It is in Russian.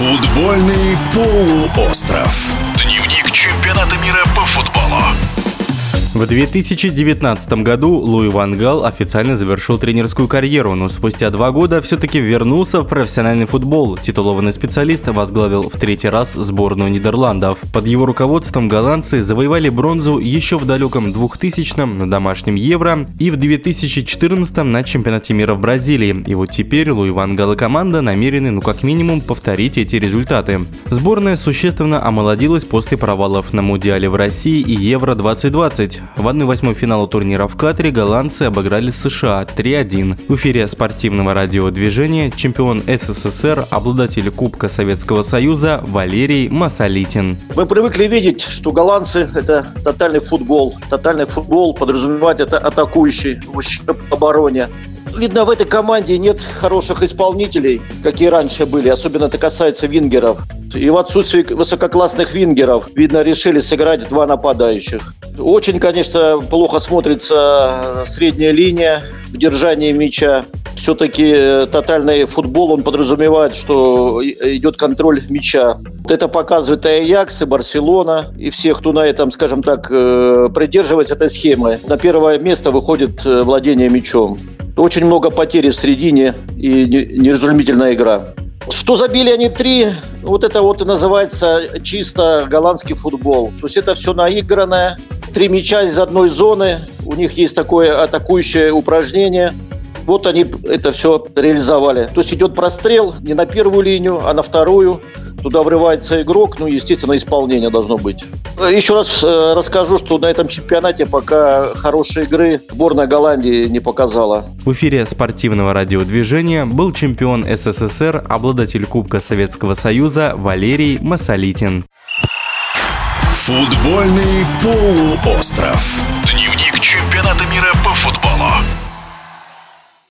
Футбольный полуостров. Дневник чемпионата мира по футболу. В 2019 году Луи Ван Гал официально завершил тренерскую карьеру, но спустя два года все-таки вернулся в профессиональный футбол. Титулованный специалист возглавил в третий раз сборную Нидерландов. Под его руководством голландцы завоевали бронзу еще в далеком 2000-м на домашнем Евро и в 2014-м на чемпионате мира в Бразилии. И вот теперь Луи Ван Гал и команда намерены, ну как минимум, повторить эти результаты. Сборная существенно омолодилась после провалов на Мундиале в России и Евро 2020. В 1-8 финала турнира в Катаре голландцы обыграли США 3-1. В эфире спортивного радиодвижения чемпион СССР, обладатель Кубка Советского Союза Валерий Масолитин. Мы привыкли видеть, что голландцы – это тотальный футбол. Тотальный футбол подразумевает это атакующий в ущерб обороне. Видно, в этой команде нет хороших исполнителей, какие раньше были. Особенно это касается вингеров. И в отсутствии высококлассных вингеров, видно, решили сыграть два нападающих. Очень, конечно, плохо смотрится средняя линия в держании мяча. Все-таки э, тотальный футбол, он подразумевает, что идет контроль мяча. Это показывает и Аякс, и Барселона, и все, кто на этом, скажем так, э, придерживается этой схемы. На первое место выходит э, владение мячом. Очень много потерь в середине и неразумительная игра. Что забили они три, вот это вот и называется чисто голландский футбол. То есть это все наигранное. Три мяча из одной зоны. У них есть такое атакующее упражнение. Вот они это все реализовали. То есть идет прострел не на первую линию, а на вторую. Туда врывается игрок, ну, естественно, исполнение должно быть. Еще раз э, расскажу, что на этом чемпионате пока хорошей игры сборная Голландии не показала. В эфире спортивного радиодвижения был чемпион СССР, обладатель Кубка Советского Союза Валерий Масолитин. Футбольный полуостров.